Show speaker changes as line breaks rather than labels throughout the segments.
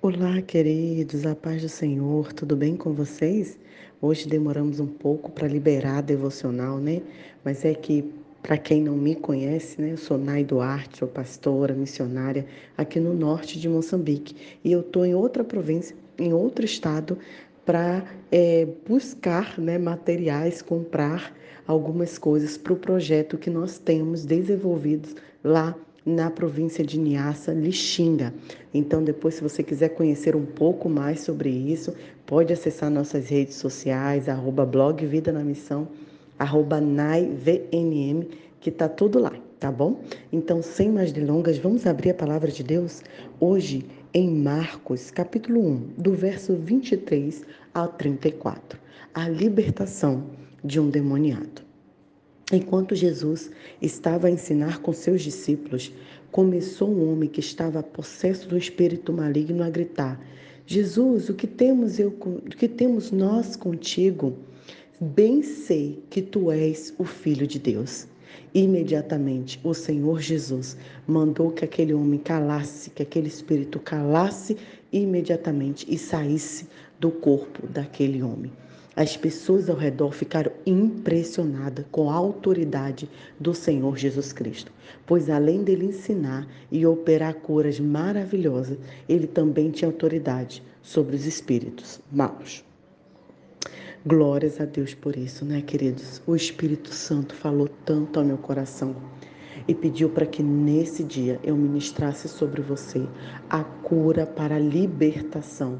Olá, queridos, a paz do Senhor, tudo bem com vocês? Hoje demoramos um pouco para liberar a devocional, né? Mas é que, para quem não me conhece, né, eu sou Nai Duarte, sou pastora, missionária aqui no norte de Moçambique e eu estou em outra província, em outro estado, para é, buscar né, materiais, comprar algumas coisas para o projeto que nós temos desenvolvidos lá na província de Niassa, Lixinga. Então, depois, se você quiser conhecer um pouco mais sobre isso, pode acessar nossas redes sociais, arroba blog Vida na Missão, arroba NAIVNM, que tá tudo lá, tá bom? Então, sem mais delongas, vamos abrir a palavra de Deus hoje em Marcos, capítulo 1, do verso 23 ao 34. A libertação de um demoniado. Enquanto Jesus estava a ensinar com seus discípulos, começou um homem que estava possesso do espírito maligno a gritar: Jesus, o que temos eu, o que temos nós contigo? Bem sei que tu és o filho de Deus. Imediatamente o Senhor Jesus mandou que aquele homem calasse, que aquele espírito calasse imediatamente e saísse do corpo daquele homem. As pessoas ao redor ficaram impressionadas com a autoridade do Senhor Jesus Cristo, pois além dele ensinar e operar curas maravilhosas, ele também tinha autoridade sobre os espíritos maus. Glórias a Deus por isso, né, queridos? O Espírito Santo falou tanto ao meu coração e pediu para que nesse dia eu ministrasse sobre você a cura para a libertação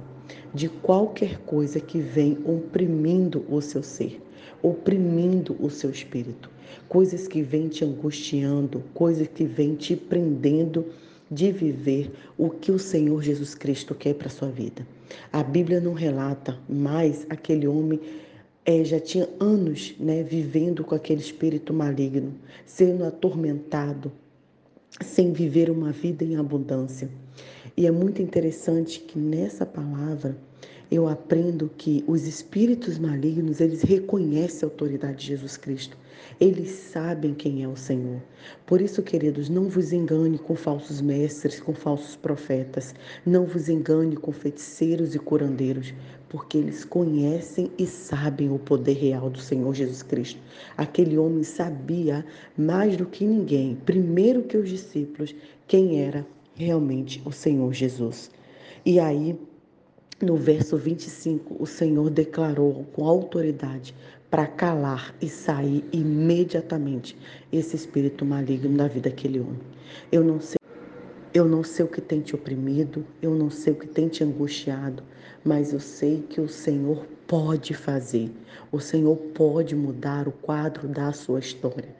de qualquer coisa que vem oprimindo o seu ser, oprimindo o seu espírito, coisas que vêm te angustiando, coisas que vêm te prendendo de viver o que o Senhor Jesus Cristo quer para sua vida. A Bíblia não relata, mas aquele homem é, já tinha anos né, vivendo com aquele espírito maligno, sendo atormentado, sem viver uma vida em abundância. E é muito interessante que nessa palavra eu aprendo que os espíritos malignos, eles reconhecem a autoridade de Jesus Cristo. Eles sabem quem é o Senhor. Por isso, queridos, não vos engane com falsos mestres, com falsos profetas. Não vos engane com feiticeiros e curandeiros, porque eles conhecem e sabem o poder real do Senhor Jesus Cristo. Aquele homem sabia mais do que ninguém, primeiro que os discípulos, quem era realmente o Senhor Jesus. E aí, no verso 25, o Senhor declarou com autoridade para calar e sair imediatamente esse espírito maligno da vida daquele homem. Eu não sei eu não sei o que tem te oprimido, eu não sei o que tem te angustiado, mas eu sei que o Senhor pode fazer. O Senhor pode mudar o quadro da sua história.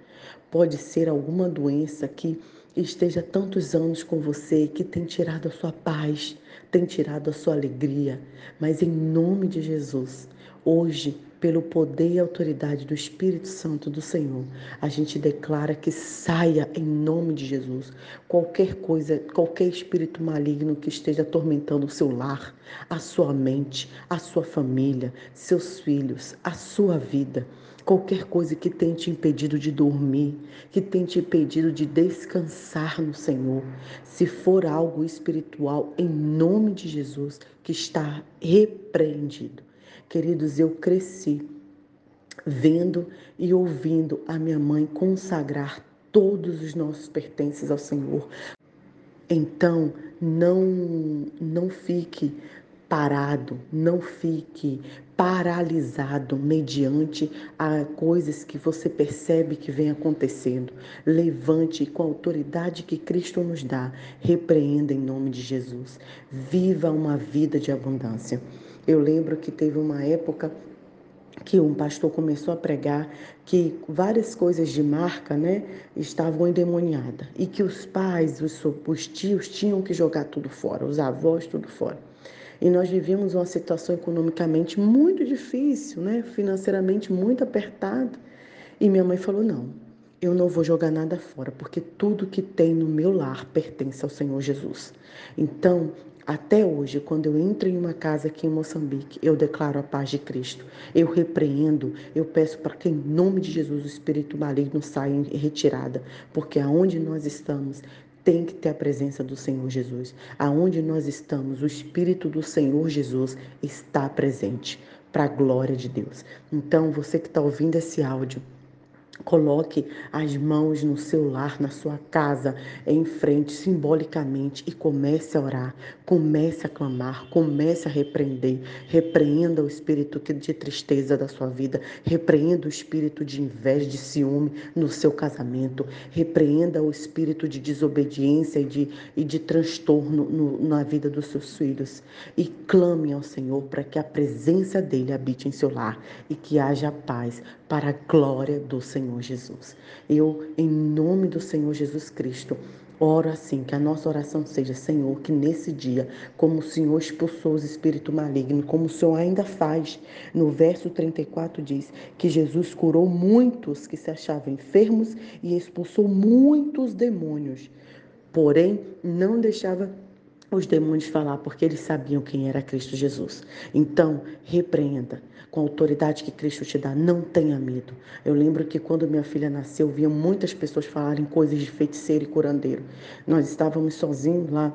Pode ser alguma doença que esteja tantos anos com você, que tem tirado a sua paz, tem tirado a sua alegria, mas em nome de Jesus, hoje, pelo poder e autoridade do Espírito Santo do Senhor, a gente declara que saia em nome de Jesus qualquer coisa, qualquer espírito maligno que esteja atormentando o seu lar, a sua mente, a sua família, seus filhos, a sua vida qualquer coisa que tenha te impedido de dormir, que tenha te impedido de descansar no Senhor, se for algo espiritual, em nome de Jesus, que está repreendido. Queridos, eu cresci vendo e ouvindo a minha mãe consagrar todos os nossos pertences ao Senhor. Então, não não fique parado, não fique paralisado mediante a coisas que você percebe que vem acontecendo. Levante com a autoridade que Cristo nos dá, repreenda em nome de Jesus. Viva uma vida de abundância. Eu lembro que teve uma época que um pastor começou a pregar que várias coisas de marca, né, estavam endemoniadas e que os pais, os, os tios tinham que jogar tudo fora, os avós tudo fora. E nós vivíamos uma situação economicamente muito difícil, né? financeiramente muito apertada. E minha mãe falou: não, eu não vou jogar nada fora, porque tudo que tem no meu lar pertence ao Senhor Jesus. Então, até hoje, quando eu entro em uma casa aqui em Moçambique, eu declaro a paz de Cristo. Eu repreendo, eu peço para que, em nome de Jesus, o espírito maligno saia em retirada, porque aonde nós estamos tem que ter a presença do Senhor Jesus. Aonde nós estamos, o Espírito do Senhor Jesus está presente para a glória de Deus. Então, você que está ouvindo esse áudio, Coloque as mãos no seu lar, na sua casa, em frente, simbolicamente, e comece a orar, comece a clamar, comece a repreender. Repreenda o espírito de tristeza da sua vida, repreenda o espírito de inveja, de ciúme no seu casamento, repreenda o espírito de desobediência e de, e de transtorno no, na vida dos seus filhos. E clame ao Senhor para que a presença dele habite em seu lar e que haja paz para a glória do Senhor Jesus. Eu, em nome do Senhor Jesus Cristo, Oro assim, que a nossa oração seja, Senhor, que nesse dia, como o Senhor expulsou os espíritos malignos, como o Senhor ainda faz, no verso 34 diz que Jesus curou muitos que se achavam enfermos e expulsou muitos demônios. Porém, não deixava os demônios falar, porque eles sabiam quem era Cristo Jesus. Então, repreenda com a autoridade que Cristo te dá, não tenha medo. Eu lembro que quando minha filha nasceu, eu via muitas pessoas falarem coisas de feiticeiro e curandeiro. Nós estávamos sozinhos lá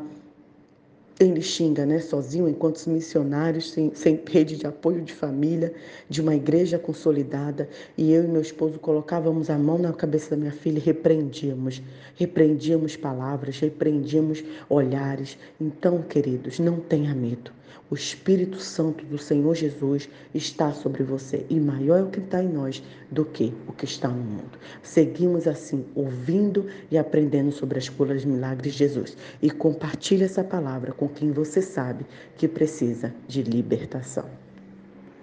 ele xinga, né, sozinho, enquanto missionários, sem, sem rede de apoio de família, de uma igreja consolidada, e eu e meu esposo colocávamos a mão na cabeça da minha filha e repreendíamos, repreendíamos palavras, repreendíamos olhares. Então, queridos, não tenha medo. O Espírito Santo do Senhor Jesus está sobre você e maior é o que está em nós do que o que está no mundo. Seguimos assim, ouvindo e aprendendo sobre as curas milagres de Jesus e compartilhe essa palavra com quem você sabe que precisa de libertação.